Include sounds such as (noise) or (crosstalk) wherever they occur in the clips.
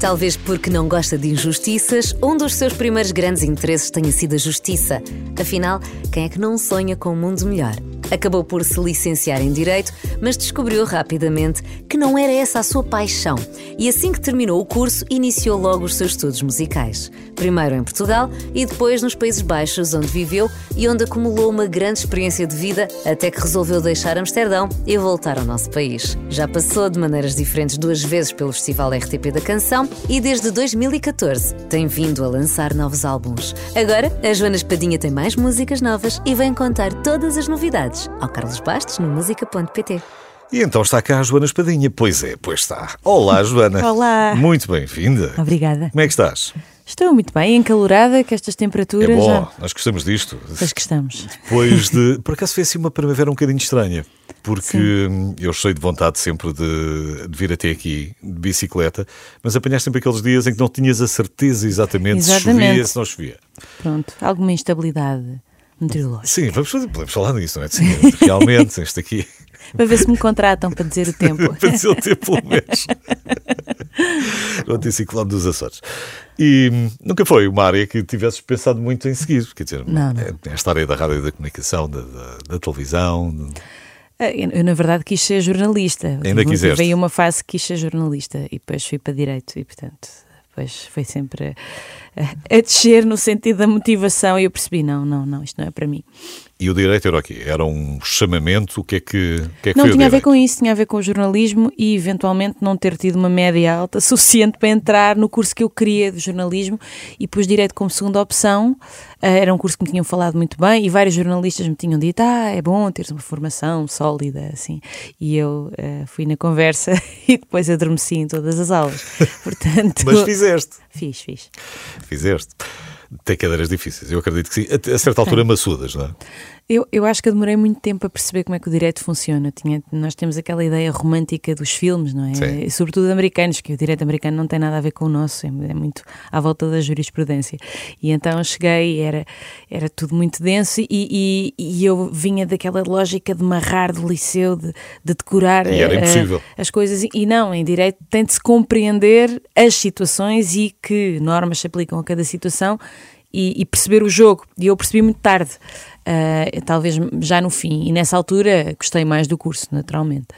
Talvez porque não gosta de injustiças, um dos seus primeiros grandes interesses tenha sido a justiça. Afinal, quem é que não sonha com um mundo melhor? Acabou por se licenciar em Direito, mas descobriu rapidamente que não era essa a sua paixão. E assim que terminou o curso, iniciou logo os seus estudos musicais. Primeiro em Portugal e depois nos Países Baixos, onde viveu e onde acumulou uma grande experiência de vida até que resolveu deixar Amsterdão e voltar ao nosso país. Já passou de maneiras diferentes duas vezes pelo Festival RTP da Canção e desde 2014 tem vindo a lançar novos álbuns. Agora, a Joana Espadinha tem mais músicas novas e vem contar todas as novidades ao Carlos Bastos no música.pt. E então está cá a Joana Espadinha. Pois é, pois está. Olá, (laughs) Joana. Olá. Muito bem-vinda. Obrigada. Como é que estás? Estou muito bem, encalorada, que estas temperaturas É bom, já. nós gostamos disto. Pois que estamos. Depois de. (laughs) Por acaso foi assim uma primavera um bocadinho estranha, porque hum, eu cheio de vontade sempre de, de vir até aqui de bicicleta, mas apanhaste sempre aqueles dias em que não tinhas a certeza exatamente, se chovia, Exatamente. se não chovia. Pronto, alguma instabilidade meteorológica. Sim, vamos fazer, podemos falar nisso, não é? Sim, realmente, (laughs) este aqui, Para ver se me contratam para dizer o tempo. (laughs) para dizer o tempo pelo menos. (laughs) o anticiclone dos Açores. E hum, nunca foi uma área que tivesses pensado muito em seguir, quer dizer, Não, não. é- esta área da rádio e da comunicação, da, da- da televisão. Ah, Eu, eu, na verdade, quis ser jornalista. Ainda quiseste? Veio uma fase que quis ser jornalista e depois fui para Direito e, portanto, depois foi sempre a, a descer no sentido da motivação e eu percebi: não, não, não, isto não é para mim. E o direito era o quê? Era um chamamento? O que é que, o que, é que Não tinha a ver com isso, tinha a ver com o jornalismo e eventualmente não ter tido uma média alta suficiente para entrar no curso que eu queria de jornalismo e pus direito como segunda opção. Ah, era um curso que me tinham falado muito bem e vários jornalistas me tinham dito: ah, é bom teres uma formação sólida, assim. E eu ah, fui na conversa (laughs) e depois adormeci em todas as aulas. (laughs) Portanto, Mas fizeste. fiz, fiz. Fizeste. Tem cadeiras difíceis, eu acredito que sim. A, certa altura maçudas, não é? Eu, eu acho que eu demorei muito tempo a perceber como é que o direito funciona. Tinha, nós temos aquela ideia romântica dos filmes, não é? Sim. Sobretudo americanos, que o direito americano não tem nada a ver com o nosso, é, é muito à volta da jurisprudência. E então cheguei, era, era tudo muito denso e, e, e eu vinha daquela lógica de marrar do liceu, de, de decorar E era eh, impossível. as coisas. E não, em direito tem de se compreender as situações e que normas se aplicam a cada situação e, e perceber o jogo. E eu percebi muito tarde, ah, talvez já no fim. E nessa altura gostei mais do curso, naturalmente.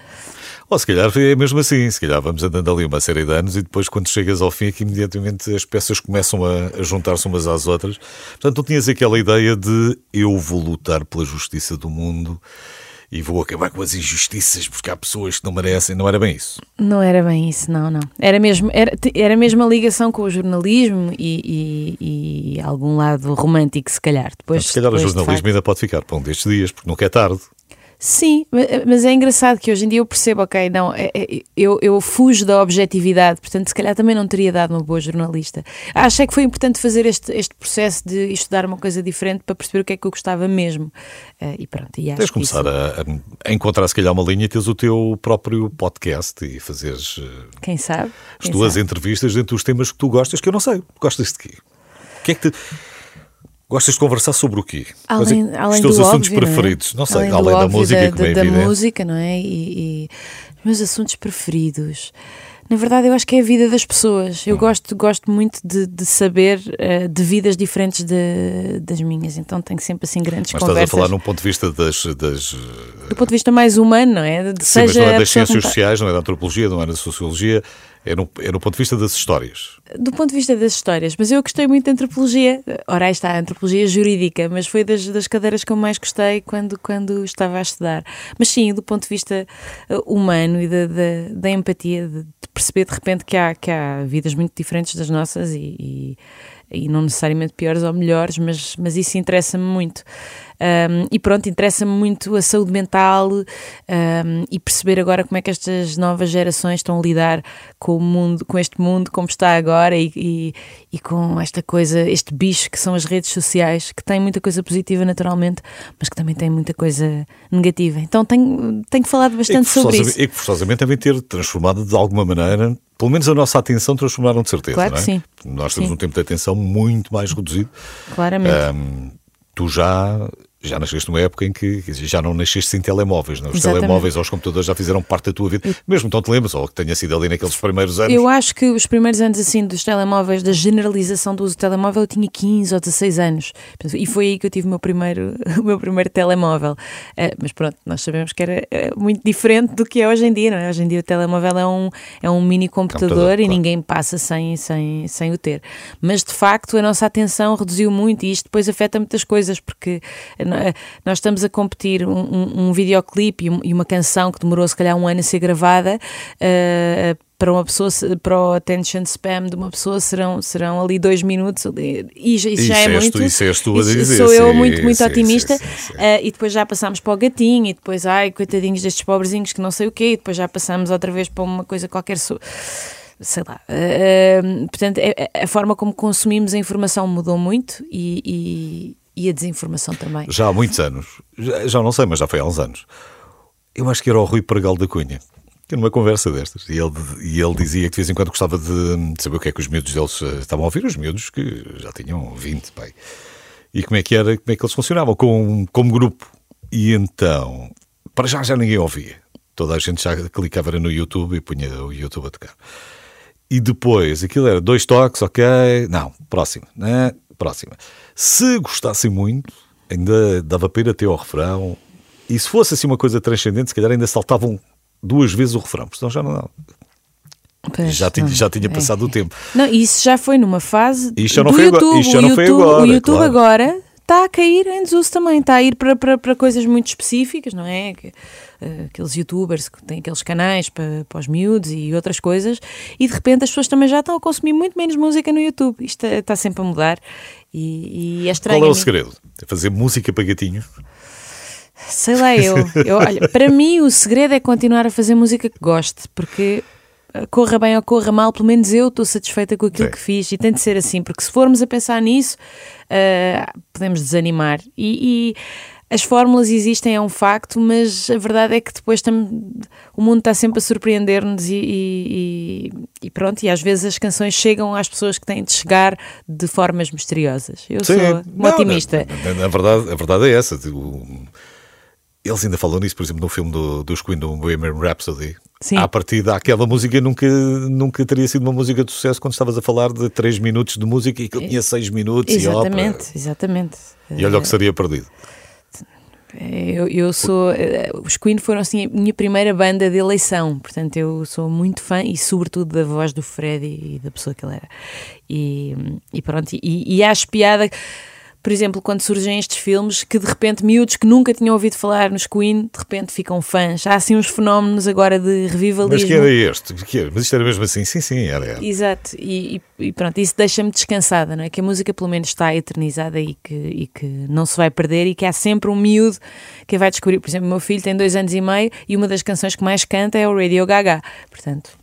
Ou se calhar é mesmo assim, se calhar vamos andando ali uma série de anos e depois quando chegas ao fim é que imediatamente as peças começam a, a juntar-se umas às outras. Portanto, não tinhas aquela ideia de eu vou lutar pela justiça do mundo e vou acabar com as injustiças porque há pessoas que não merecem. Não era bem isso. Não era bem isso, não, não. Era mesmo, era, era mesmo a ligação com o jornalismo e, e- e algum lado romântico, se calhar. Depois, se calhar o depois, de jornalismo ainda pode ficar para um destes dias, porque nunca é tarde. Sim, ma- mas é engraçado que hoje em dia eu percebo, ok, não, é- é- eu, eu fujo da objetividade, portanto, se calhar também não teria dado uma boa jornalista. Achei que foi importante fazer este, este processo de estudar uma coisa diferente para perceber o que é que eu gostava mesmo. Eh, e pronto, e acho Tens que começar isso- a, a encontrar, se calhar, uma linha e teres o teu próprio podcast e fazeres eh, Quem sabe? as Quem tuas sabe? entrevistas dentro dos temas que tu gostas, que eu não sei. Gostas de quê? O que é que te... Gostas de conversar sobre o quê? Quais é- Além, os além teus assuntos óbvio, preferidos? Não, é? sei, além, além, da música, da, como é da, música, não é? E, e os meus assuntos preferidos. Na verdade, eu acho que é a vida das pessoas. Hum. Eu gosto, gosto muito de, de saber eh, de vidas diferentes de- das minhas. Então tenho sempre assim grandes Mas estás a conversas. falar num ponto de vista das. das Do ponto de vista mais humano, não é? De, sim, mas seja não é das ciências sociais, não é da antropologia, não é da sociologia, é no, é no ponto de vista das histórias. Do ponto de vista das histórias, mas eu gostei muito de antropologia. Ora, aí está, a antropologia jurídica, mas foi das, das cadeiras que eu mais gostei quando, quando estava a estudar. Mas sim, do ponto de vista eh, humano e da, da, da empatia, de, de perceber de repente que há, que há vidas muito diferentes das nossas e, e, e não necessariamente piores ou melhores, mas, mas isso interessa-me muito. Um, e pronto, interessa-me muito a saúde mental um, e perceber agora como é que estas novas gerações estão a lidar com o mundo, com este mundo como está agora e, e, e com esta coisa, este bicho que são as redes sociais, que tem muita coisa positiva naturalmente, mas que também tem muita coisa negativa. Então tenho, tenho falado bastante sobre isso. e que forçosamente devem ter transformado de alguma maneira, pelo menos a nossa atenção transformaram de certeza. Claro não é? que sim. Nós temos Sim. um tempo de atenção muito mais reduzido. Claramente. Ahm, tu já já nasceste numa época em que já não nasceste sem telemóveis, não? É? Os Exatamente. telemóveis ou os computadores já fizeram parte da tua vida, mesmo então te lembras, ou que tenha sido ali naqueles primeiros anos. Eu acho que os primeiros anos assim dos telemóveis, da generalização do uso do telemóvel, eu tinha 15 ou 16 anos. E foi aí que eu tive o meu primeiro, (laughs) o meu primeiro telemóvel. Uh, mas pronto, nós sabemos que era uh, muito diferente do que é hoje em dia, não é? Hoje em dia o telemóvel é um, é um mini computador, computador e claro. ninguém passa sem, sem, sem o ter. Mas de facto a nossa atenção reduziu muito e isto depois afeta muitas coisas, porque nós estamos a competir um, um, um videoclipe e uma canção que demorou se calhar um ano a ser gravada. Uh, para uma pessoa, para o attention spam de uma pessoa serão, serão ali dois minutos e isso, isso já é muito. Tu, isso és tu a dizer. Sou eu sim, muito, muito sim, otimista. Sim, uh, e depois já passámos para o gatinho e depois, ai, coitadinhos destes pobrezinhos que não sei o quê, e depois já passamos outra vez para uma coisa qualquer. Sei lá. Uh, portanto, a, é, é, a, forma como consumimos a informação mudou muito e, e a desinformação também. Já há muitos anos, já, já, não sei, mas já foi há uns anos. Eu acho que era o Rui Pregal da Cunha, que numa conversa destas, e ele, e ele dizia que de vez em quando gostava de, saber o que é que os miúdos deles eh, estavam a ouvir, os miúdos que já tinham 20, pai. E como é que era, como é que eles funcionavam como, como grupo. E então, para já já ninguém ouvia. Toda a gente já clicava no YouTube e punha o YouTube a tocar. E depois, aquilo era dois toques, ok, não, próximo, né? Próxima. Se gostassem muito, ainda dava para ir até ao refrão. E se fosse assim uma coisa transcendente, se calhar ainda saltavam duas vezes o refrão, porque senão já não. Pois, já, tinha, já tinha é. passado é. o tempo. Não, isso já foi numa fase. Isto já não, foi, YouTube, agora, isto já não foi agora. O YouTube claro. agora está a cair em desuso também, está a ir para, para, para coisas muito específicas, não é? Uh, aqueles youtubers que têm aqueles canais para, para os miúdos e outras coisas, e de repente as pessoas também já estão a consumir muito menos música no YouTube. Isto está sempre a mudar e, e é estranho. Qual é o segredo? É fazer música para gatinhos? Sei lá, eu, eu olha, (laughs) para mim o segredo é continuar a fazer música que goste, porque corra bem ou corra mal, pelo menos eu estou satisfeita com aquilo Sim. que fiz e tem de ser assim, porque se formos a pensar nisso, uh, podemos desanimar. E, e, as fórmulas existem, é um facto, mas a verdade é que depois tam, o mundo está sempre a surpreender-nos e, e, e, pronto, e às vezes as canções chegam às pessoas que têm de chegar de formas misteriosas. Eu Sim. sou uma otimista. Na, na, na, verdade, a verdade é essa. Tipo, eles ainda falam nisso, por exemplo, no filme do, dos Queen, do Bohemian Rhapsody. Sim. À partida, aquela música nunca, nunca teria sido uma música de sucesso quando estavas a falar de 3 minutos de música e que tinha 6 minutos exatamente, e Exatamente, E olha o que seria perdido. Eu, eu sou. Eh, os Queen foram assim a minha primeira banda de eleição, portanto eu sou muito fã e, sobretudo, da voz do Freddie e da pessoa que ele era. E, e pronto, e, e acho piada por exemplo, quando surgem estes filmes que de repente miúdos que nunca tinham ouvido falar nos Queen, de repente ficam fãs. Há assim uns fenómenos agora de revivalismo. Mas que era este? Que era? Mas isto era mesmo assim? Sim, sim, era. era. Exato, e, e, pronto, isso deixa-me descansada, não é? Que a música pelo menos está eternizada e que, e que não se vai perder e que há sempre um miúdo que vai descobrir. Por exemplo, o meu filho tem dois anos e meio e uma das canções que mais canta é o Radio Gaga. Portanto,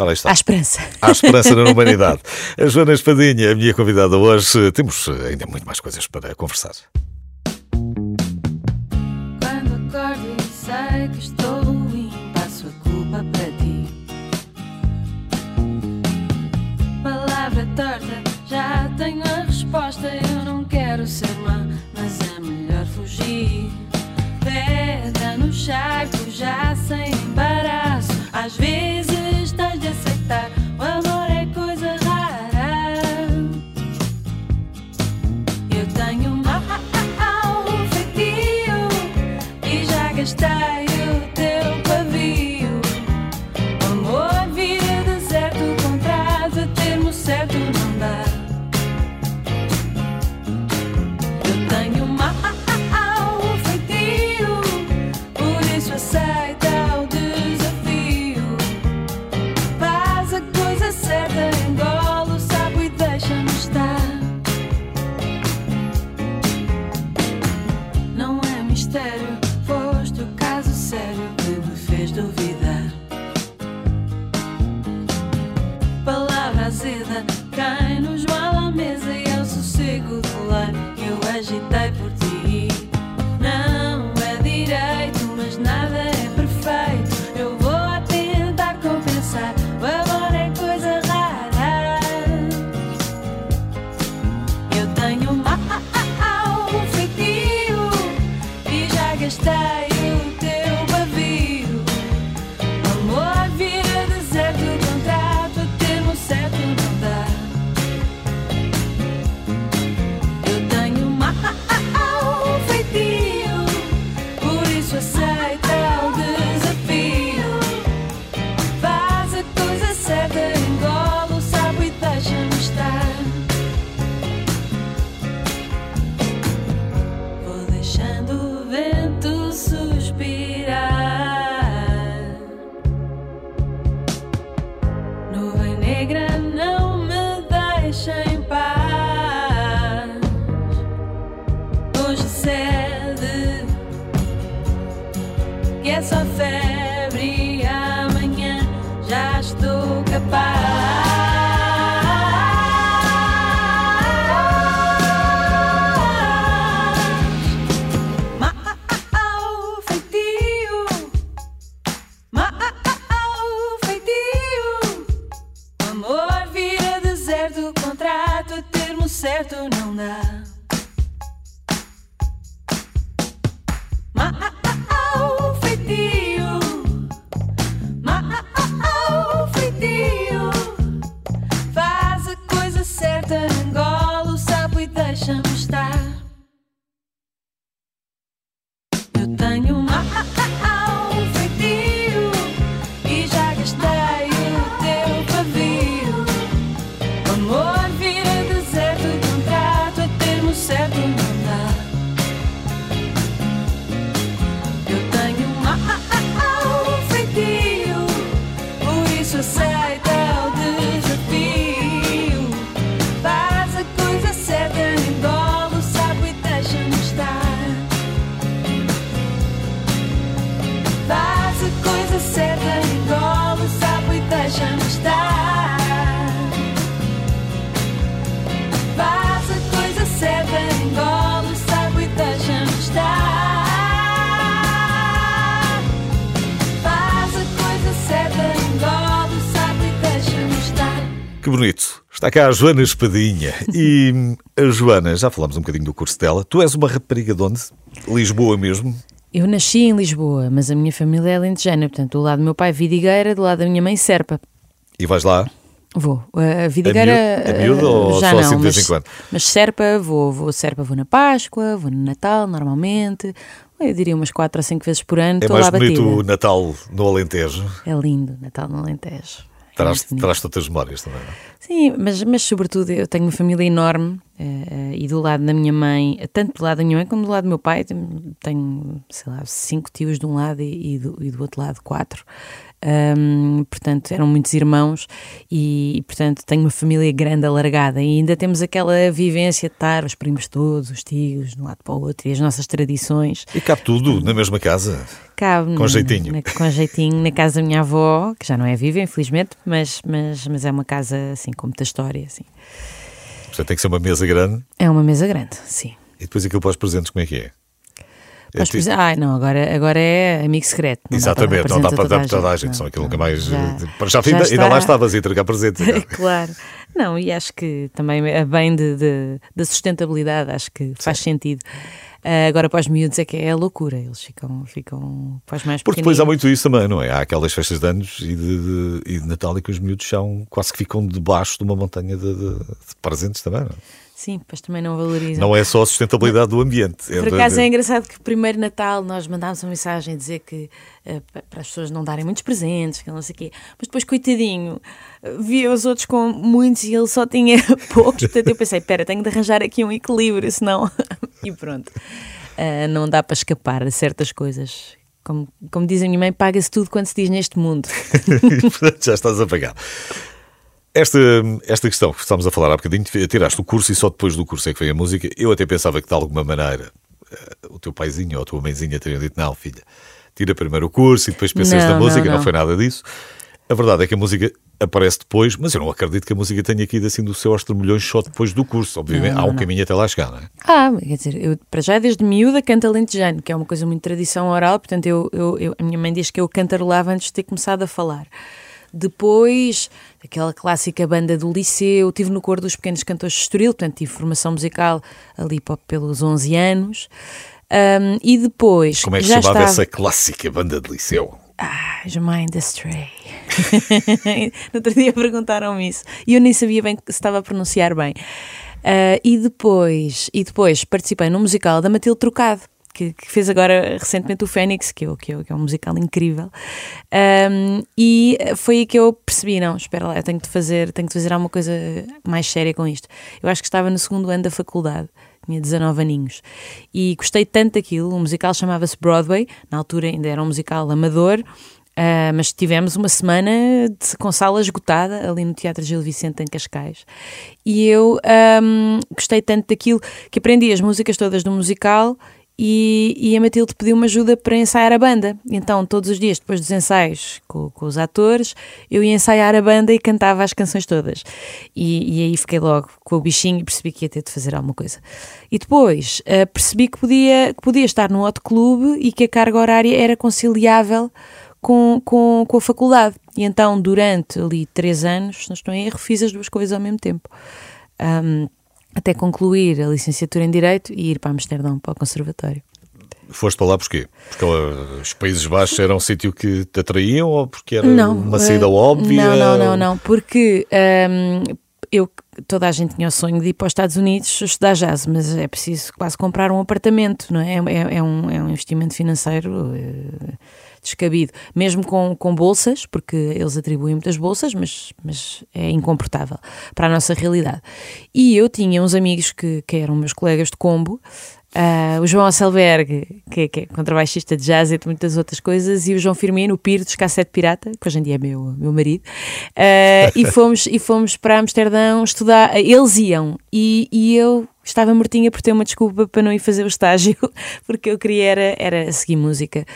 Ora, está. Há esperança. Há esperança na (laughs) humanidade. A Joana Espadinha, a minha convidada hoje. Temos ainda muito mais coisas para conversar. Quando acordo e sei que estou ruim, passo a culpa para ti. Palavra torta, já tenho a resposta. Eu não quero ser má, mas é melhor fugir. Pedra no charco, já sem Que é só febre e amanhã já estou capaz. Que bonito. Está cá a Joana Espadinha. E a Joana, já falamos um bocadinho do curso dela. Tu és uma rapariga de onde? Lisboa mesmo? Eu nasci em Lisboa, mas a minha família é alentejana, portanto, do lado do meu pai, Vidigueira, do lado da minha mãe, Serpa. E vais lá? Vou. A Vidigueira. A miú- a miúdo ou eh, já só não, assim de vez mas, em quando? Mas Serpa, vou, vou. Serpa vou na Páscoa, vou no Natal, normalmente. Eu diria umas 4 ou 5 vezes por ano. É mais bonito batida. o Natal no Alentejo. É lindo, Natal no Alentejo. Traz, traz outras memórias também. não é? Sim, mas, mas sobretudo eu tenho uma família enorme eh, e do lado da minha mãe, tanto do lado da minha mãe como do lado do meu pai, tenho, tenho, sei lá, cinco tios de um lado e, e do, e do outro lado quatro. Ahm, portanto, eram muitos irmãos e, portanto, tenho uma família grande, alargada e ainda temos aquela vivência de estar os primos todos, os tios, de um lado para o outro e as nossas tradições. E cabe tudo na mesma casa. Cabe Com na- jeitinho. na- com jeitinho na casa da minha avó, que já não é viva, infelizmente, mas, mas, mas é uma casa assim com muita história. Assim. Portanto, tem que ser uma mesa grande. É uma mesa grande, sim. E depois aquilo para os presentes, como é que é? É Mas, por exemplo, ai, não, agora, agora é amigo secreto. não dá Exatamente, não dá para a dar para toda a gente, Não, só aquilo não, nunca mais. já- Para já, já ainda, lá estavas a entregar presentes. então. (laughs) claro. Não, e acho que também é bem de, de- da sustentabilidade, acho que faz sentido. Ah, agora para os miúdos é que é a loucura, eles ficam, ficam para os mais Porque depois há muito isso também, não é? Há aquelas festas de anos e de, de- e de Natal em que os miúdos são, quase que ficam debaixo de uma montanha de, de- de presentes também, não é? Sim, depois também não valorizam. Não é só a sustentabilidade do ambiente. Por acaso é engraçado que primeiro Natal nós mandámos uma mensagem a dizer que eh, pa- para as pessoas não darem muitos presentes, que não sei o quê. Mas depois, coitadinho, via os outros com muitos e ele só tinha (laughs) poucos. Portanto, eu pensei, espera, tenho de arranjar aqui um equilíbrio, senão. (laughs) e pronto. Eh, não dá para escapar de certas coisas. Como, como diz a minha mãe, paga-se tudo quando se diz neste mundo. Portanto, (laughs) já estás a pagar. Esta, esta questão que estamos a falar há bocadinho, tiraste o curso e só depois do curso é que veio a música. Eu até pensava que de alguma maneira eh, o teu paizinho ou a tua mãezinha teriam dito: não, filha, tira primeiro o curso e depois pensas Não, na música. não, Não, não. foi nada disso. A verdade é que a música aparece depois, mas eu não acredito que a música tenha aqui assim do céu aos trambolhões só depois do curso. Obviamente, há um caminho até lá chegar, não é? Ah, quer dizer, eu para já desde miúda canto alentejano, que é uma coisa muito tradição oral, portanto eu, eu- eu- a minha mãe diz que eu cantarolava antes de ter começado a falar. Depois, aquela clássica banda do liceu, tive no coro dos pequenos cantores de Estoril, portanto tive formação musical ali pelos 11 anos. Ahm, e depois Como é que se já chamava estava... essa clássica banda de liceu? Ah, Mind Astray. (laughs) no outro dia perguntaram-me isso e eu nem sabia bem se estava a pronunciar bem. Ah, e, depois, e depois participei no musical da Matilde Trocado. Que, que fez agora recentemente o Fênix, que, eu, que, eu, que é um musical incrível, Ahm, e foi aí que eu percebi: não, espera lá, eu tenho de fazer, tenho de fazer alguma coisa mais séria com isto. Eu acho que estava no segundo ano da faculdade, tinha 19 aninhos, e gostei tanto daquilo. O musical chamava-se Broadway, na altura ainda era um musical amador, Uh, mas tivemos uma semana de, com sala esgotada ali no Teatro Gil Vicente em Cascais e eu um, gostei tanto daquilo que aprendi as músicas todas do musical e, e, a Matilde pediu-me ajuda para ensaiar a banda. Então, todos os dias, depois dos ensaios com, com, os atores, eu ia ensaiar a banda e cantava as canções todas. E, e, aí fiquei logo com o bichinho e percebi que ia ter de fazer alguma coisa. E depois uh, percebi que podia, que podia estar num outro clube e que a carga horária era conciliável com, com, com a faculdade. E então, durante ali três anos, se não estou em erro, fiz as duas coisas ao mesmo tempo. Um, até concluir a licenciatura em Direito e ir para Amsterdão, para o Conservatório. Foste para lá porquê? Porque os Países Baixos era um sítio que te atraíam ou porque era não, uma saída uh, óbvia? Não, não, não, não, porque um, eu, toda a gente tinha o sonho de ir para os Estados Unidos estudar jazz, mas é preciso quase comprar um apartamento, não é? É, é, um, é um investimento financeiro uh, descabido, mesmo com, com bolsas, porque eles atribuem muitas bolsas, mas, mas é incomportável para a nossa realidade. E eu tinha uns amigos que, que eram meus colegas de combo, Uh, o João Asselberg, que, que, é contrabaixista de jazz e de muitas outras coisas, e o João Firmino, o Piro dos Cassete Pirata, que hoje em dia é meu, meu marido, uh, e, fomos, e fomos para Amsterdão estudar. Eles iam, e, e eu estava mortinha por ter uma desculpa para não ir fazer o estágio, (laughs) porque eu queria era, era seguir música.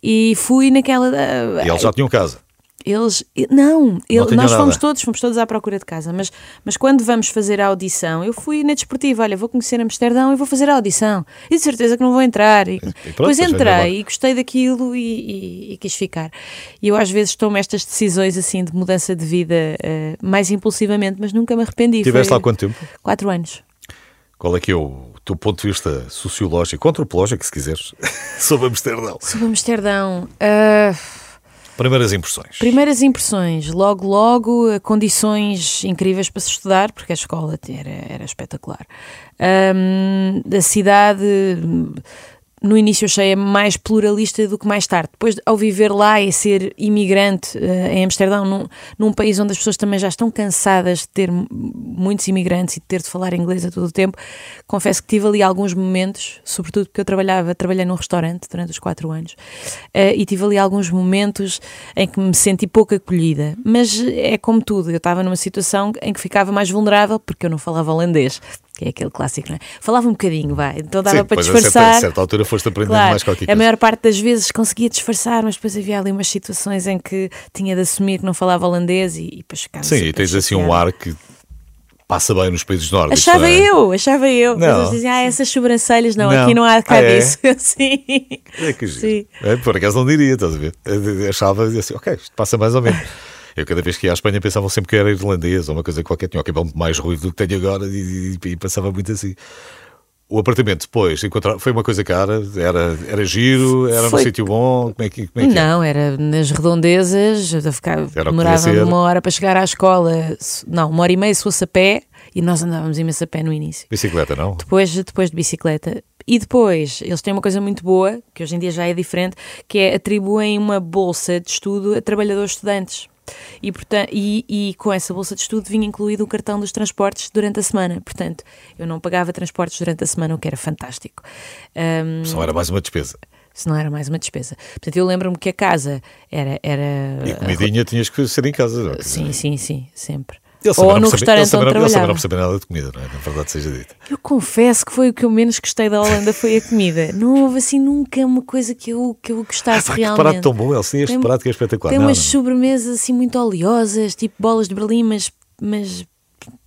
E fui naquela. Uh, e eles já tinham casa. Eles. Não, ele, não nós fomos nada. todos, fomos todos à procura de casa, mas, mas quando vamos fazer a audição, eu fui na desportiva, olha, vou conhecer Amsterdão e vou fazer a audição. E de certeza que não vou entrar. E, E pronto, depois entrei e gostei daquilo e, e- e quis ficar. E eu às vezes tomo estas decisões assim de mudança de vida eh, mais impulsivamente, mas nunca me arrependi. Tiveste Foi lá quanto tempo? Quatro anos. Qual é que é o teu ponto de vista sociológico, antropológico, se quiseres, (laughs) sobre Amsterdão? Sobre Amsterdão. ah, Primeiras impressões. Primeiras impressões, logo, logo, eh, condições incríveis para se estudar, porque a escola era, era espetacular. Ahm, a cidade, no início achei-a mais pluralista do que mais tarde. Depois, ao viver lá e ser imigrante eh, em Amsterdão, num, num país onde as pessoas também já estão cansadas de ter muitos imigrantes e de ter de falar inglês a todo o tempo, confesso que tive ali alguns momentos, sobretudo porque eu trabalhava, trabalhei num restaurante durante os quatro anos, eh, e tive ali alguns momentos em que me senti pouco acolhida. Mas é como tudo, eu estava numa situação em que ficava mais vulnerável porque eu não falava holandês. Que é aquele clássico, não é? Falava um bocadinho, vai. Então dava Sim, para depois a certa, disfarçar. a certa altura foste aprendendo Claro, mais qualquer a coisa. maior parte das vezes conseguia disfarçar, mas depois havia ali umas situações em que tinha de assumir que não falava holandês e, e depois ficava Sim, e tens assim um ar que passa bem nos países nórdicos. Achava é? eu, achava eu. Mas Não. eles diziam, ah, essas sobrancelhas, não, Não. aqui não há cá Ah, é? (laughs) Sim. É que giro. Sim. É, por acaso não diria, estás a ver? Achava assim, ok, isto passa mais ou menos. (laughs) Eu cada vez que ia à Espanha pensava sempre que era irlandês ou uma coisa qualquer, tinha o cabelo mais ruivo do que tenho agora e, e- e passava muito assim. O apartamento depois, encontrar, foi uma coisa cara, era, era giro, era Foi- num sítio bom, como é que, como é, que é? Não, era nas redondezas, eu ficava, Era demorava uma hora para chegar à escola, não, uma hora e meia se fosse a pé, e nós andávamos imenso a pé no início. Bicicleta, não? Depois, depois de bicicleta. E depois, eles têm uma coisa muito boa, que hoje em dia já é diferente, que é atribuem uma bolsa de estudo a trabalhadores estudantes. E, portanto, e, e com essa bolsa de estudo vinha incluído o cartão dos transportes durante a semana. Portanto, eu não pagava transportes durante a semana, o que era fantástico. Ahm, Só era mais uma despesa. se não era mais uma despesa. Portanto, eu lembro-me que a casa era. era E a comidinha tinhas que ser em casa. não é? Sim, sim, sim, sempre. Eles Ou não no restaurante onde não- eles também trabalhava. não percebem nada de comida, não é? Na verdade seja dita. Eu confesso que foi o que eu menos gostei da Holanda, foi a comida. Não houve assim nunca uma coisa que eu, que eu gostasse Pá, que realmente. prato tão bom, Elsie, este Tem- prato que é espetacular. Tem Não, umas não. sobremesas assim muito oleosas, tipo bolas de Berlim, mas, mas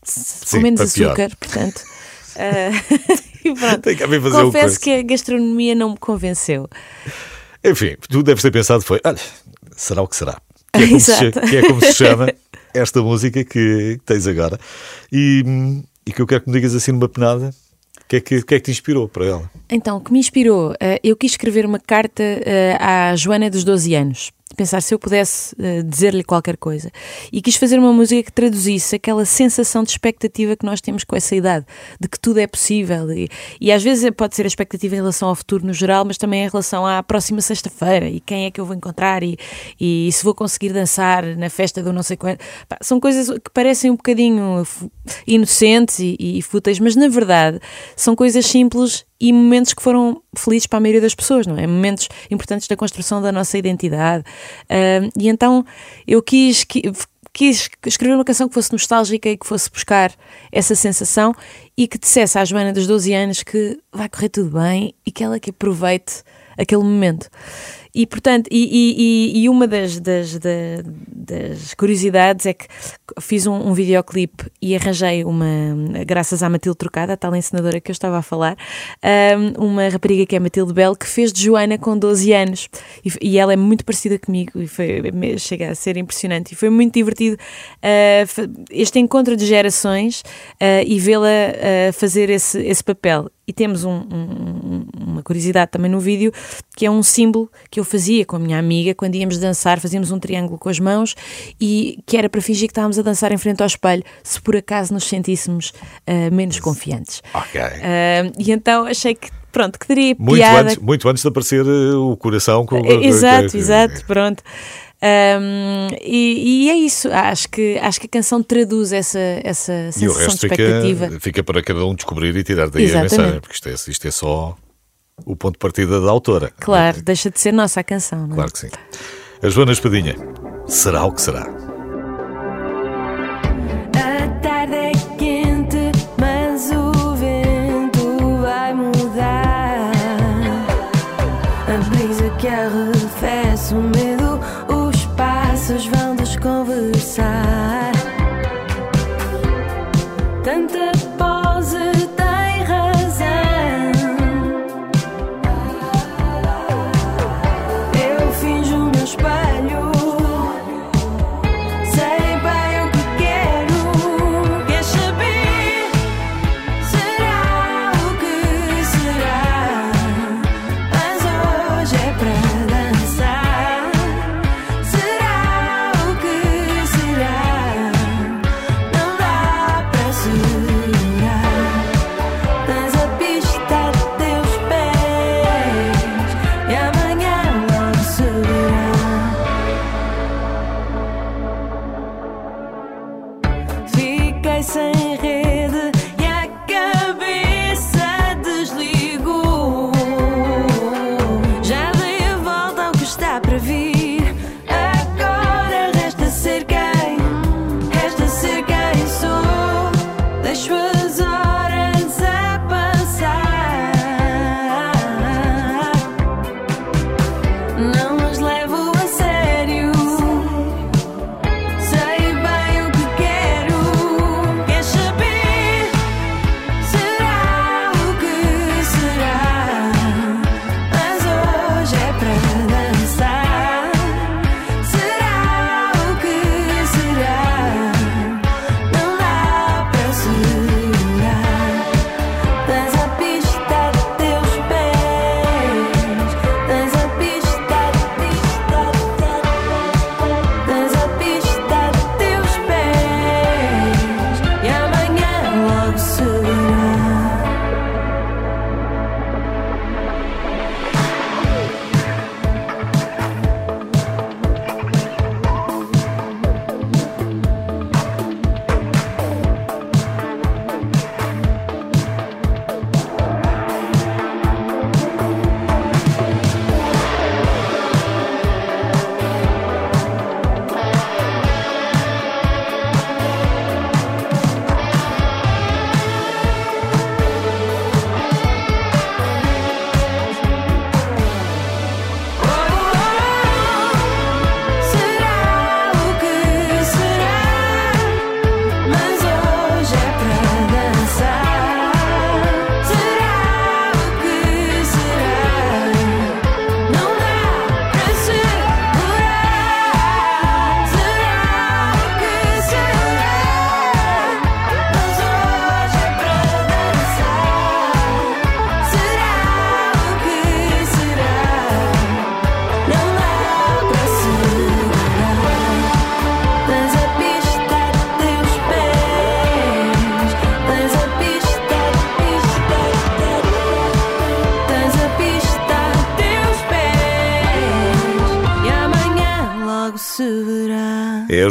Sim, com menos pior. açúcar, portanto. (laughs) ah, (laughs) e pronto. Que Confesso que a gastronomia não me convenceu. Enfim, tu deves ter pensado foi, olha, será o que será? Que é como, se, (laughs) que é como se chama esta música que tens agora. E, e que eu quero que me digas assim numa penada, o que, é que, que é que te inspirou para ela? Então, o que me inspirou, eh, eu quis escrever uma carta eh, à Joana dos 12 anos. Pensar se eu pudesse eh, dizer-lhe qualquer coisa. E quis fazer uma música que traduzisse aquela sensação de expectativa que nós temos com essa idade, de que tudo é possível. E, e às vezes pode ser a expectativa em relação ao futuro no geral, mas também em relação à próxima sexta-feira e quem é que eu vou encontrar e, e se vou conseguir dançar na festa do não sei quanto. Pá, são coisas que parecem um bocadinho inocentes e, e fúteis, mas na verdade são coisas simples e momentos que foram felizes para a maioria das pessoas, não é? Momentos importantes da construção da nossa identidade. Uh, e então eu quis, quis escrever uma canção que fosse nostálgica e que fosse buscar essa sensação e que dissesse à Joana dos 12 anos que vai correr tudo bem e que ela que aproveite aquele momento. E, portanto, e, e, e uma das, das, das, das, curiosidades é que fiz um, um videoclipe e arranjei uma, graças à Matilde Trocada, a tal encenadora que eu estava a falar, uma rapariga que é Matilde Bell, que fez de Joana com 12 anos. E, e ela é muito parecida comigo e foi, chega a ser impressionante. E foi muito divertido uh, este encontro de gerações uh, e vê-la uh, fazer esse, esse papel. E temos um, um, uma curiosidade também no vídeo, que é um símbolo que eu fazia com a minha amiga quando íamos dançar, fazíamos um triângulo com as mãos e que era para fingir que estávamos a dançar em frente ao espelho, se por acaso nos sentíssemos uh, menos confiantes. Ok. Uh, e então achei que pronto, que teria muito piada. Antes, muito antes de aparecer uh, o coração com... Exato, exato, pronto. Um, e, e, é isso, acho que, acho que a canção traduz essa, essa sensação e o resto expectativa. Fica, fica para cada um descobrir e tirar daí Exatamente. a mensagem, porque isto é, isto é só o ponto de partida da autora. Claro, é? deixa de ser nossa a canção, não é? Claro que sim. A Joana Espadinha, será o que será? Saint-Ré.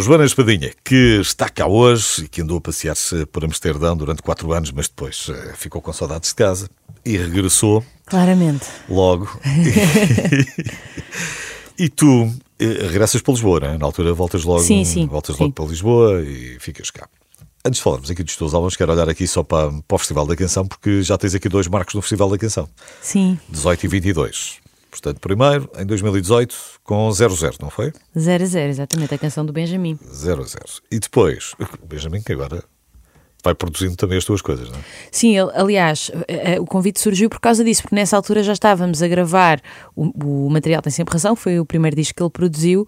Joana Espadinha, que está cá hoje e que andou a passear-se por Amsterdão durante quatro anos, mas depois eh, ficou com saudades de casa e regressou Claramente. logo. (laughs) e tu eh, regressas para Lisboa, não é? Na altura voltas logo, Sim, sim, voltas sim. logo para Lisboa e ficas cá. Antes de falarmos aqui dos teus álbuns, quero olhar aqui só para, para o Festival da Canção, porque já tens aqui dois marcos no Festival da Canção, Sim, 18 e 22. Portanto, primeiro, em 2018, com 00, não foi? 0 a 0, exatamente, a canção do Benjamin. 0 a 0. E depois, o Benjamin, que agora vai produzindo também as tuas coisas, não é? Sim, ele- aliás, eh, eh, o convite surgiu por causa disso, porque nessa altura já estávamos a gravar o, o material Tem Sempre Razão, foi o primeiro disco que ele produziu.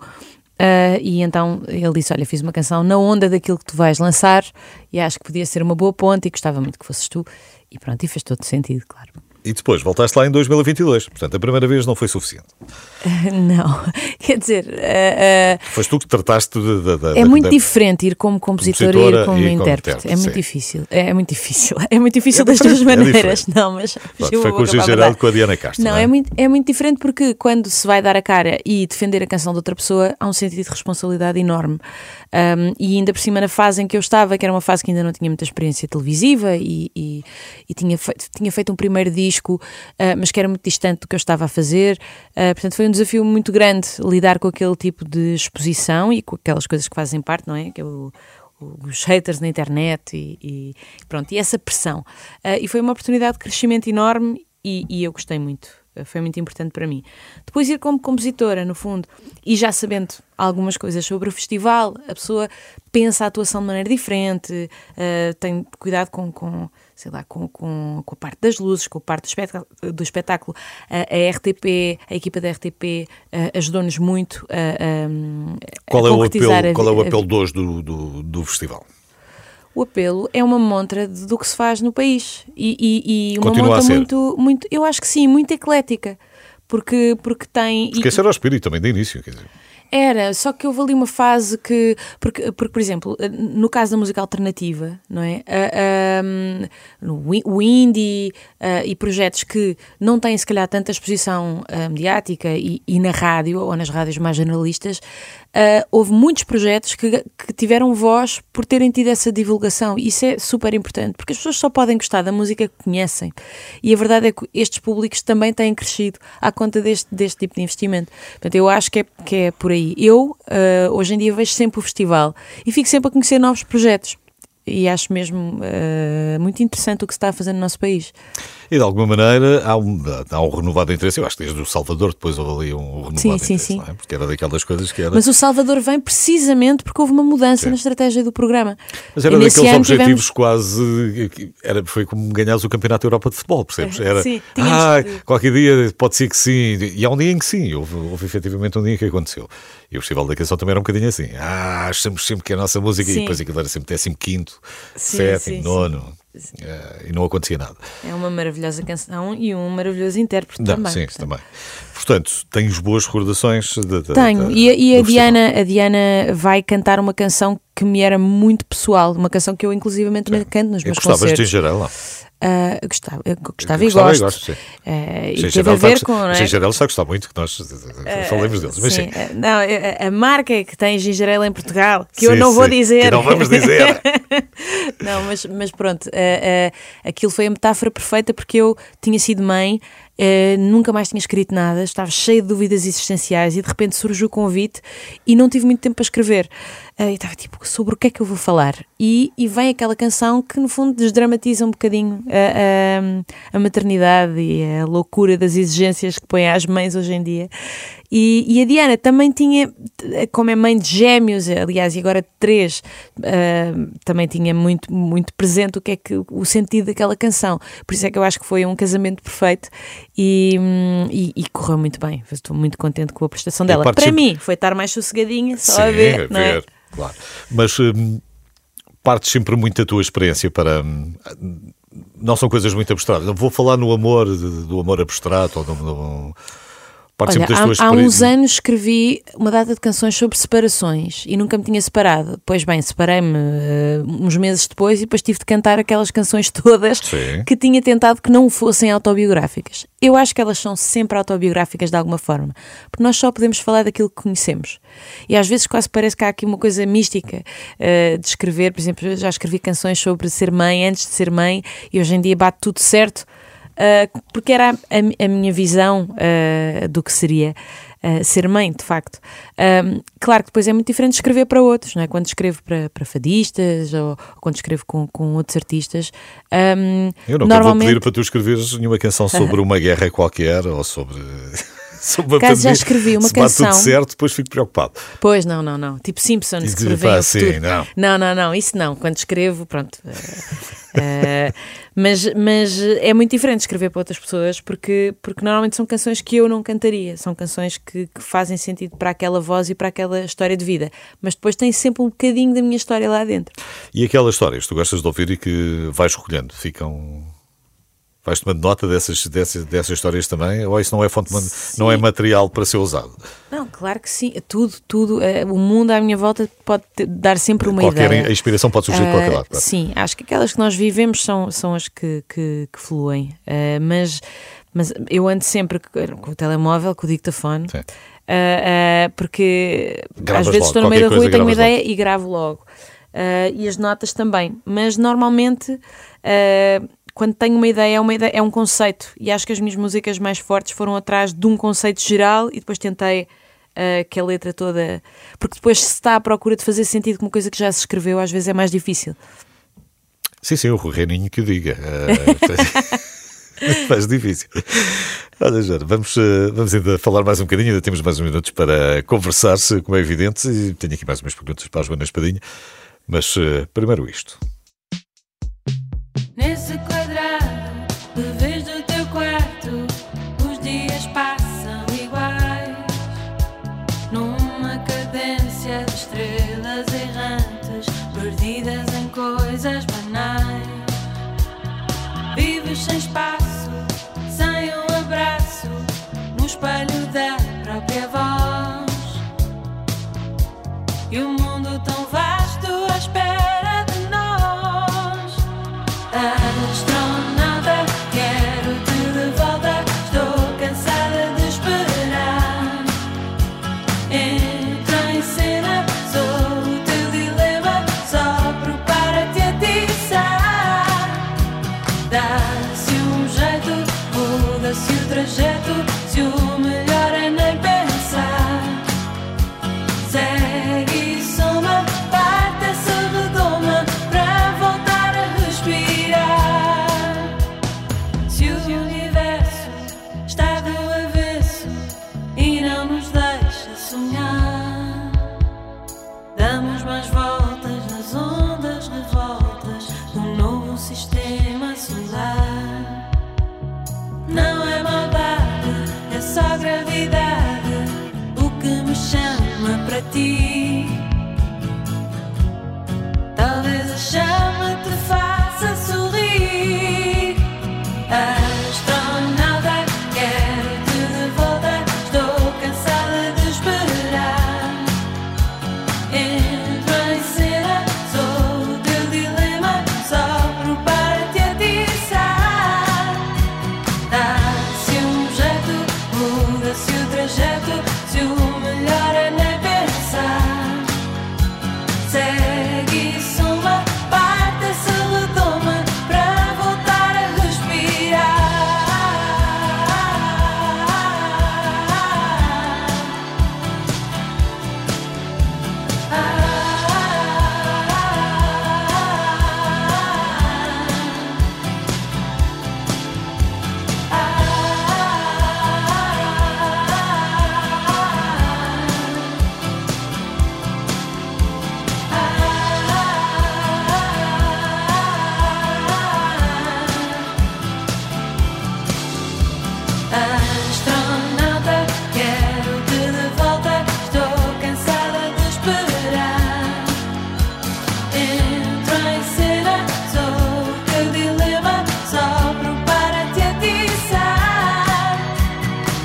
eh, e então ele disse: Olha, fiz uma canção na onda daquilo que tu vais lançar e acho que podia ser uma boa ponte e gostava muito que fosses tu. E pronto, e fez todo sentido, claro. E depois voltaste lá em 2022. Portanto, a primeira vez não foi suficiente. (laughs) Não, (laughs) quer dizer, eh, eh, Foste tu que trataste de- é muito diferente ir como compositora, e ir como e como intérprete. intérprete, É muito difícil. É, é muito difícil. (laughs) É muito difícil É das duas é maneiras. diferente. não, mas Pronto, foi com o Geraldo com a Diana Castro. Não, Não, é muito, é muito diferente porque quando se vai dar a cara e defender a canção de outra pessoa, há um sentido de responsabilidade enorme. Um, e ainda por cima, na fase em que eu estava, que era uma fase que ainda não tinha muita experiência televisiva e, e- e tinha, feito, tinha feito um primeiro disco, uh, mas que era muito distante do que eu estava a fazer. Uh, portanto, foi um desafio muito grande lidar com aquele tipo de exposição e com aquelas coisas que fazem parte, não é? Que é os haters na internet e, e pronto, e essa pressão. Ah, e foi uma oportunidade de crescimento enorme e, e eu gostei muito. Foi muito importante para mim. Depois ir como compositora, no fundo, e já sabendo algumas coisas sobre o festival, a pessoa pensa a atuação de maneira diferente, ah, tem cuidado com, com sei lá, com, com, com a parte das luzes, com a parte do espetáculo. Do espetáculo. Ah, a RTP, a equipa da RTP ajudou-nos muito a, a, Qual, a é o apelo, a qual é o a apelo de hoje do, do, do festival? o apelo é uma montra do que se faz no país e, e- e uma Continua a montra muito, muito, eu acho que sim, muito eclética. Porque, porque tem. e- Porque esse era o espírito também de início. Quer dizer. Era, só que houve ali uma fase que. Porque, porque por exemplo, no caso da música alternativa, não é? Ah, ahm, no wi- o indie ah, e projetos que não têm, se calhar, tanta exposição ah, mediática e, e na rádio ou nas rádios mais jornalistas, ah, houve muitos projetos que, que tiveram voz por terem tido essa divulgação. Isso é super importante, porque as pessoas só podem gostar da música que conhecem. E a verdade é que estes públicos também têm crescido à conta deste, deste tipo de investimento. Portanto, eu acho que é, que é por aí. Eu, ah, hoje em dia, vejo sempre o festival e fico sempre a conhecer novos projetos. E acho mesmo ah, muito interessante o que se está a fazer no nosso país. E de alguma maneira há um, há um renovado interesse. Eu acho que desde o Salvador depois houve ali um renovado Sim, sim, interesse. sim. Não é? Porque era daquelas coisas que era. Mas o Salvador vem precisamente porque houve uma mudança na estratégia do programa. Mas era E daqueles objetivos tivemos- quase. Era, foi como ganhares o Campeonato da Europa de Futebol, percebes? Era. Sim, tínhamos ah, qualquer dia pode ser que sim. E há um dia em que sim. Houve, houve efetivamente um dia que aconteceu. E o Festival da Canção também era um bocadinho assim. Ah, achamos sempre que é a nossa música. E Sim. depois aquilo era sempre 15, Sim, sétimo, sim, nono. Eh, e não acontecia nada. É uma maravilhosa canção e um maravilhoso intérprete Não, também. sim, portanto. também. Portanto, tens boas recordações de, de, Tenho, de- e, a- e a, festival. Diana, a Diana vai cantar uma canção que me era muito pessoal, uma canção que eu inclusivamente canto nos Eu meus gostavas de concertos. Gingerela. Eu gostava, eu gostava, Eu e gostava e gosto. gosto, sim. Ah, e teve a ver com. Não é? Gingerela está a gostar muito que nós eh, falemos deles. Mas sim. Sim, ah, não, a- marca que tem gingerela em Portugal, que eu Sim, não vou sim, dizer. que não vamos dizer. (laughs) não, mas, mas pronto, aquilo foi a metáfora perfeita porque eu tinha sido mãe, nunca mais tinha escrito nada, estava cheio de dúvidas existenciais e de repente surgiu o convite e não tive muito tempo para escrever. Ah, e estava tipo, sobre o que é que eu vou falar? E, e vem aquela canção que no fundo desdramatiza um bocadinho a, a, a maternidade e a loucura das exigências que põem às mães hoje em dia. E, e a Diana também tinha, como é mãe de gêmeos, aliás, e agora de três, ah, também tinha muito, muito presente o que é que o sentido daquela canção. Por isso é que eu acho que foi um casamento perfeito e, e, e correu muito bem. Estou muito contente com a prestação dela. Para mim, foi estar mais sossegadinha, só Sim, a ver. não é? claro. Mas hum, partes sempre muito da tua experiência para. hum, não são coisas muito abstratas. Não vou falar no amor, do amor abstrato ou do. do- Participo Olha, há, há uns experiências. anos escrevi uma data de canções sobre separações e nunca me tinha separado. Pois bem, separei-me eh, uns meses depois e depois tive de cantar aquelas canções (laughs) todas Sim. que tinha tentado que não fossem autobiográficas. Eu acho que elas são sempre autobiográficas de alguma forma, porque nós só podemos falar daquilo que conhecemos. E às vezes quase parece que há aqui uma coisa mística eh, de escrever. Por exemplo, eu já escrevi canções sobre ser mãe antes de ser mãe e hoje em dia bate tudo certo. Uh, porque era a, a- a minha visão uh, do que seria uh, ser mãe, de facto. Um, claro que depois é muito diferente de escrever para outros, não é? Quando escrevo para, para fadistas ou, ou quando escrevo com, com outros artistas. um, Eu nunca normalmente, vou pedir para tu escreveres nenhuma canção sobre uma guerra qualquer ou sobre. (laughs) acaso já escrevi uma Se canção. tudo certo, depois fico preocupado. Pois, não, não, não. Tipo Simpsons, E que de- prevêem pá, o sim, futuro. não. não, não, não, isso não. Quando escrevo, pronto. eh, (laughs) mas, mas é muito diferente escrever para outras pessoas porque, porque normalmente são canções que eu não cantaria. São canções que, que fazem sentido para aquela voz e para aquela história de vida. Mas depois tem sempre um bocadinho da minha história lá dentro. E aquelas histórias que tu gostas de ouvir e que vais recolhendo, ficam. Vais tomando nota dessas, dessas, dessas histórias também? Ou isso não é fonte, man- não é material para ser usado? Não, claro que sim. Tudo, tudo. eh, o mundo à minha volta pode dar sempre uma qualquer, ideia. a inspiração pode surgir de qualquer Ah, lado. claro. Sim, acho que aquelas que nós vivemos são, são as que, que, que fluem. Ah, mas, mas eu ando sempre com o telemóvel, com o dictafone, Sim. ah, ah, porque Gravas às vezes logo, estou no meio da rua e tenho uma ideia e gravo logo. Ah, e as notas também. Mas normalmente. Ah, quando tenho uma ideia é, uma ideia, é um conceito, e acho que as minhas músicas mais fortes foram atrás de um conceito geral e depois tentei ah, que a letra toda. Porque depois, se está à procura de fazer sentido com uma coisa que já se escreveu, às vezes é mais difícil. Sim, sim, o Reininho que o diga. Ah, Faz (laughs) difícil. Olha, Jana, vamos, eh, vamos ainda falar mais um bocadinho, ainda temos mais uns minutos para conversar, como é evidente, e tenho aqui mais umas perguntas para a Joana Espadinha, mas eh, primeiro isto. Só gravidade o que me chama para ti.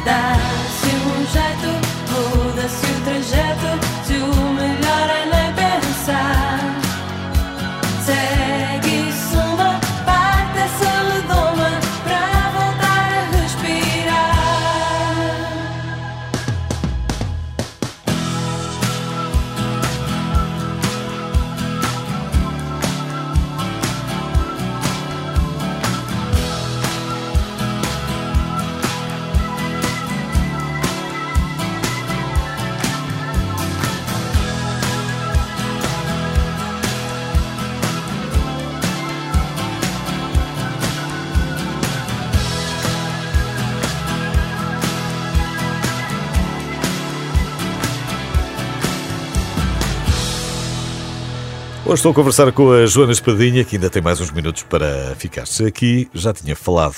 다 estou a conversar com a Joana Espadinha, que ainda tem mais uns minutos para ficar-se aqui. Já tinha falado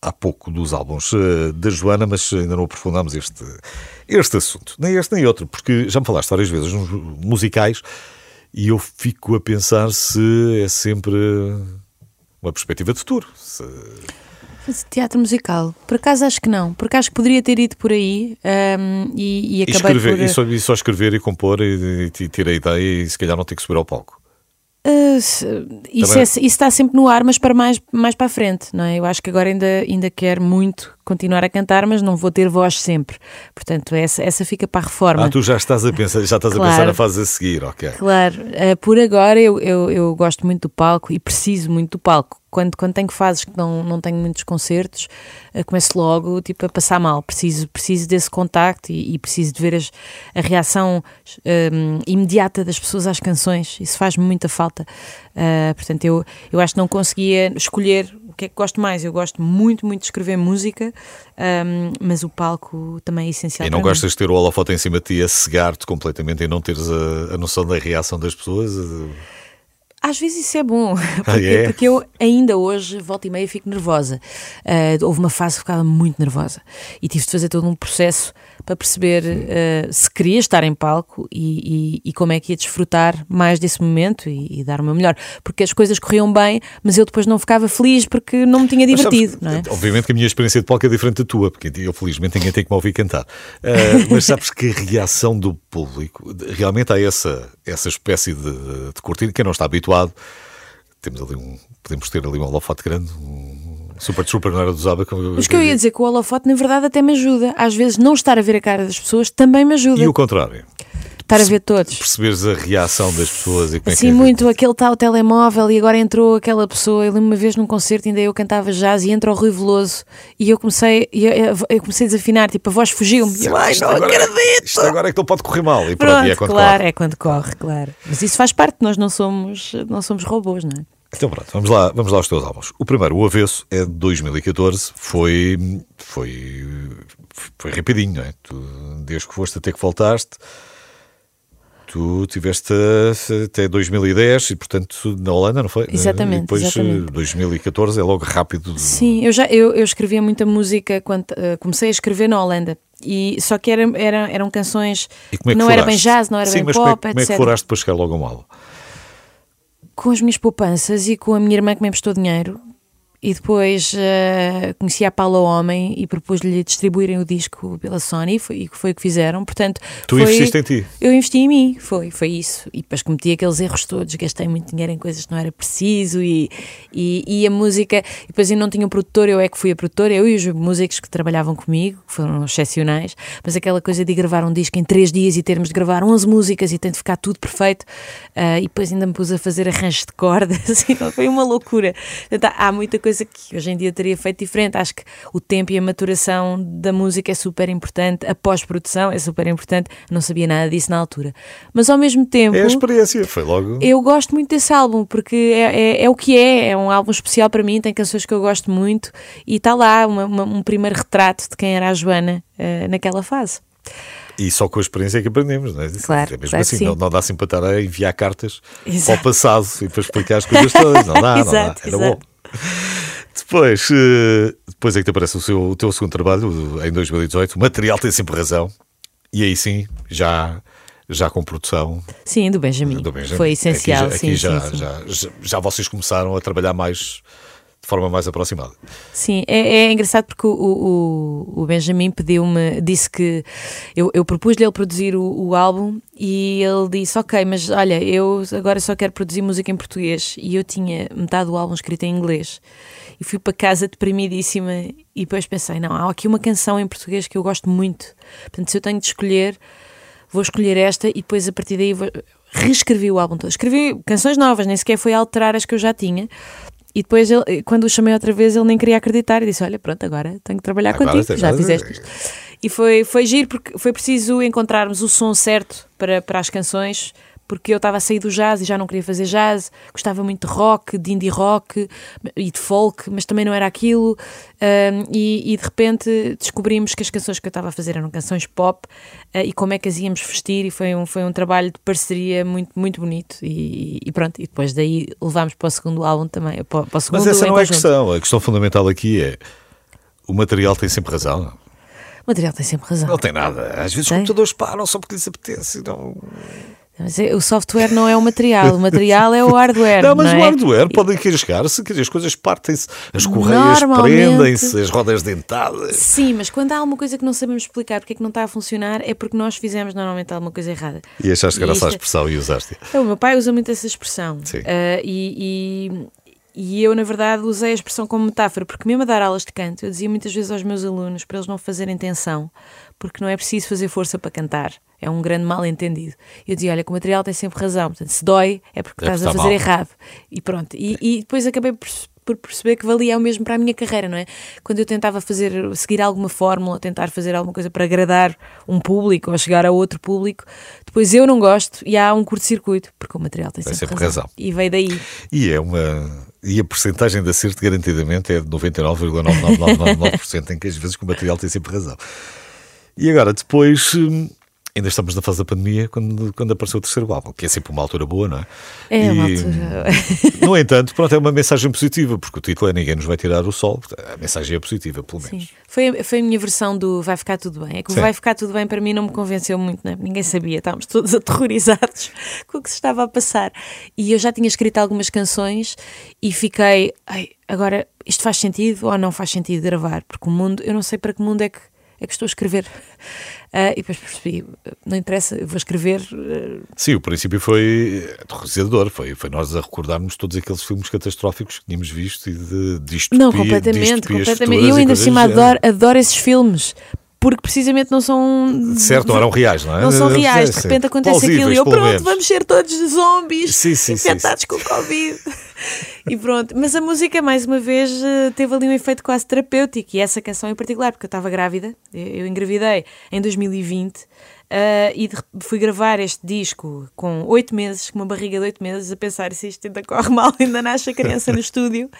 há pouco dos álbuns eh, da Joana, mas ainda não aprofundámos este, este assunto. Nem este nem outro, porque já me falaste várias vezes uns musicais e eu fico a pensar se é sempre uma perspectiva de futuro. Se... Teatro musical. Por acaso acho que não. Por acaso poderia ter ido por aí um, e, e acabei e escrever, por... E só, e só escrever e compor e, e, e ter a ideia e se calhar não ter que subir ao palco. Uh, isso, é, isso, está sempre no ar, mas para mais, mais para a frente, não é? Eu acho que agora ainda, ainda quero muito continuar a cantar, mas não vou ter voz sempre. Portanto, essa, essa fica para a reforma. Ah, tu já estás a pensar, já estás claro, a pensar na fase a seguir, ok. Claro, uh, por agora eu, eu, eu gosto muito do palco e preciso muito do palco quando, quando tenho fases que não, não tenho muitos concertos, uh, começo logo tipo, a passar mal. Preciso, preciso desse contacto e, e preciso de ver as, a reação um, imediata das pessoas às canções. Isso faz-me muita falta. Uh, portanto, eu, eu acho que não conseguia escolher que é que gosto mais. Eu gosto muito, muito de escrever música, um, mas o palco também é essencial. E não gostas de ter o holofote em cima de ti a cegar-te completamente e não teres a, a noção da reação das pessoas? Às vezes isso é bom, (laughs) porque, ah, é? porque eu ainda hoje, volta e meia, fico nervosa. Uh, houve uma fase que ficava muito nervosa e tive de fazer todo um processo para perceber uh, se queria estar em palco e, e, e, como é que ia desfrutar mais desse momento e, e, dar o meu melhor. Porque as coisas corriam bem, mas eu depois não ficava feliz porque não me tinha divertido. Sabes, é? Obviamente que a minha experiência de palco é diferente da tua, porque eu felizmente ninguém tem que me ouvir cantar. Uh, mas sabes que a reação do público, realmente há essa, essa espécie de, de cortina, quem não está habituado, temos ali um, podemos ter ali um holofote grande, um, Super Trooper não era do Zaba. Mas que eu ia dizer que o holofote, na verdade, até me ajuda. Às vezes, não estar a ver a cara das pessoas também me ajuda. E o contrário? Estar a ver todos. Perceberes a reação das pessoas e como assim, é que é muito aquele tal telemóvel e agora entrou aquela pessoa. Eu lembro uma vez num concerto, ainda eu cantava jazz e entra o Rui Veloso e eu comecei, eu, eu comecei a desafinar, tipo, a voz fugiu-me. Ai, não agora, acredito! Isto agora é que não pode correr mal. E pronto, pronto é quando claro, corre. é quando corre, claro. Mas isso faz parte, nós não somos, não somos robôs, não é? Então pronto, vamos lá, vamos lá aos teus álbuns. O primeiro, O Avesso, é de 2014, foi, foi, foi rapidinho, não é? Tu, desde que foste até que voltaste, tu tiveste até 2010 e, portanto, na Holanda, não foi? Exatamente. E depois exatamente. 2014 é logo rápido. Sim, eu já eu, eu escrevia muita música quando uh, comecei a escrever na Holanda. E, só que era, era, eram canções é que não era bem jazz, não era Sim, bem pop, como é, como etc. é que foraste para chegar logo a um álbum? com as minhas poupanças e com a minha irmã que me emprestou dinheiro. E depois uh, conheci a Paula Homem e propus-lhe distribuírem o disco pela Sony, foi, e foi o que fizeram. Portanto, tu foi, investiste em ti? Eu investi em mim, foi, foi isso. E depois cometi aqueles erros todos, gastei muito dinheiro em coisas que não era preciso e, e, e a música. E depois eu não tinha um produtor, eu é que fui a produtora, eu e os músicos que trabalhavam comigo, que foram excepcionais. Mas aquela coisa de gravar um disco em três dias e termos de gravar 11 músicas e tem de ficar tudo perfeito. Uh, e depois ainda me pus a fazer arranjos de cordas, (laughs) então foi uma loucura. Portanto, há muita coisa que hoje em dia teria feito diferente. Acho que o tempo e a maturação da música é super importante, a pós-produção é super importante. Não sabia nada disso na altura. Mas ao mesmo tempo. É a experiência, foi logo. Eu gosto muito desse álbum, porque é, é, é o que é, é um álbum especial para mim, tem canções que eu gosto muito e está lá uma, uma, um primeiro retrato de quem era a Joana uh, naquela fase. E só com a experiência que aprendemos, não é? Claro, é mesmo claro assim, sim. não, não dá assim para estar a enviar cartas Exato. para o passado e para explicar as coisas todas, não dá, não dá. (laughs) Era bom. Depois, depois é que te aparece o, seu, o teu segundo trabalho, em 2018. O material tem sempre razão. E aí sim, já, já com produção. Sim, do Benjamin. Do Benjamin. Foi essencial. Aqui, já, sim, aqui já, sim, sim. Já, já, já vocês começaram a trabalhar mais de forma mais aproximada. Sim, é, é engraçado porque o, o, o Benjamin pediu-me, disse que eu, eu propus-lhe ele produzir o, o, álbum e ele disse: Ok, mas olha, eu agora só quero produzir música em português. E eu tinha metade do álbum escrito em inglês. E fui para casa deprimidíssima e depois pensei: Não, há aqui uma canção em português que eu gosto muito. Portanto, se eu tenho de escolher, vou escolher esta e depois a partir daí vou... reescrevi o álbum todo. Escrevi canções novas, nem sequer foi alterar as que eu já tinha. E depois, ele, quando o chamei outra vez, ele nem queria acreditar e disse: Olha, pronto, agora tenho que trabalhar agora contigo, já fizeste isto. E foi, foi giro porque foi preciso encontrarmos o som certo para, para as canções porque eu estava a sair do jazz e já não queria fazer jazz, gostava muito de rock, de indie rock e de folk, mas também não era aquilo. Um, e, e, de repente descobrimos que as canções que eu estava a fazer eram canções pop uh, e como é que as íamos vestir, e foi um, foi um trabalho de parceria muito, muito bonito. E, e pronto, e depois daí levámos para o segundo álbum também. Para, para o segundo mas essa não é a questão, a questão fundamental aqui é o material tem sempre razão. O material tem sempre razão. Não tem nada. Às vezes tem? os computadores param só porque lhes apetece. Não... Mas é, o software não é o material, o material é o hardware. Não, mas não o é? hardware pode chegar-se, que as coisas partem-se, as correias prendem-se, as rodas dentadas. Sim, mas quando há alguma coisa que não sabemos explicar porque é que não está a funcionar, é porque nós fizemos normalmente alguma coisa errada. E achaste que era essa a expressão e usaste? O meu pai usa muito essa expressão. Sim. Uh, e, e e eu, na verdade, usei a expressão como metáfora, porque mesmo a dar aulas de canto, eu dizia muitas vezes aos meus alunos para eles não fazerem tensão, porque não é preciso fazer força para cantar. É um grande mal entendido. Eu dizia, olha, que o material tem sempre razão. Portanto, se dói, é porque é estás a fazer mal. errado. E pronto. E, e depois acabei por por perceber que valia o mesmo para a minha carreira, não é? Quando eu tentava fazer, seguir alguma fórmula, tentar fazer alguma coisa para agradar um público ou chegar a outro público, depois eu não gosto e há um curto-circuito, porque o material tem, tem sempre, sempre razão. razão. E veio daí. E é uma. E a porcentagem de acerto garantidamente é de 99,99999% em que às vezes o material tem sempre razão. E agora, depois hum, ainda estamos na fase da pandemia quando, quando apareceu o terceiro álbum, que é sempre uma altura boa, não é? É uma altura. no entanto, pronto, é uma mensagem positiva, porque o título é Ninguém nos vai tirar o sol, a mensagem é positiva, pelo menos. Sim. Foi, foi a minha versão do Vai Ficar Tudo Bem. É que o Sim. Vai Ficar Tudo Bem para mim não me convenceu muito, não é? ninguém sabia, estávamos todos (laughs) aterrorizados com o que se estava a passar. E eu já tinha escrito algumas canções e fiquei, ai, agora isto faz sentido ou não faz sentido gravar? Porque o mundo, eu não sei para que mundo é que é que estou a escrever. Uh, e depois percebi, não interessa, vou escrever. Uh... Sim, o princípio foi aterrorizador, foi, foi nós a recordarmos todos aqueles filmes catastróficos que tínhamos visto e de distopia. Não, completamente, completamente. E eu ainda assim adoro, adoro esses filmes. Porque precisamente não são. Certo, não eram reais, não é? Não são reais. De repente acontece aquilo e eu, pronto, menos. vamos ser todos zombies sim, sim, infectados sim, sim. com Covid. e pronto. Mas a música, mais uma vez, eh, teve ali um efeito quase terapêutico. E essa canção em particular, porque eu estava grávida, eu engravidei em 2020. Uh, e de, fui gravar este disco com oito meses, com uma barriga de oito meses, a pensar se isto ainda corre mal, (laughs) ainda nasce a criança no estúdio.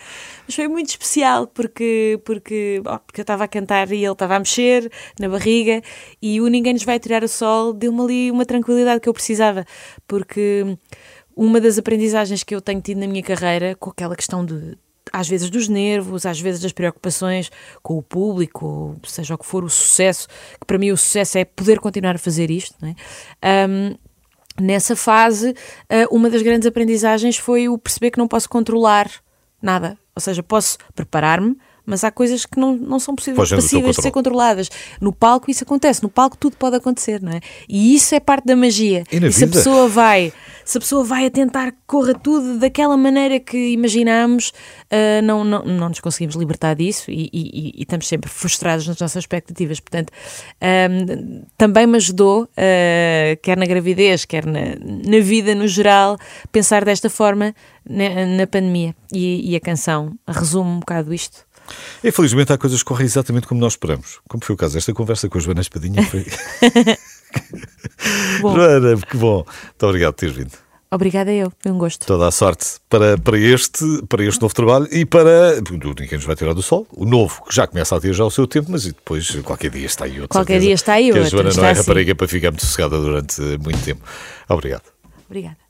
Mas foi muito especial porque, porque, porque eu estava a cantar e ele estava a mexer na barriga e o Ninguém Nos Vai Tirar o Sol deu-me ali uma tranquilidade que eu precisava, porque uma das aprendizagens que eu tenho tido na minha carreira, com aquela questão de às vezes dos nervos, às vezes das preocupações com o público, seja o que for o sucesso, que para mim o sucesso é poder continuar a fazer isto. É? Um, nessa fase, uh, uma das grandes aprendizagens foi o perceber que não posso controlar nada. Ou seja, posso preparar-me, mas há coisas que não, não são possíveis, passíveis de ser controladas. No palco isso acontece, no palco tudo pode acontecer, não é? E isso é parte da magia. E, e se a pessoa vai, se a pessoa vai a tentar que corra tudo daquela maneira que imaginamos, uh, não, não, não nos conseguimos libertar disso e, e, e, estamos sempre frustrados nas nossas expectativas. Portanto, um, também me ajudou, uh, quer na gravidez, quer na, na vida no geral, pensar desta forma na, na pandemia. E, e a canção resume um bocado isto. Infelizmente há coisas que correm exatamente como nós esperamos. Como foi o caso desta conversa com a Joana Espadinha. Foi... (laughs) Joana, que bom. Muito obrigado por teres vindo. Obrigada eu, foi um gosto. Toda a sorte para, para, este, para este novo trabalho e para. Ninguém nos vai tirar do sol. O novo, que já começa a ter já o seu tempo, mas depois qualquer dia está aí outro. Qualquer certeza, dia está aí outro. Que a Joana não é assim. rapariga para ficar muito sossegada durante muito tempo. Obrigado. Obrigada.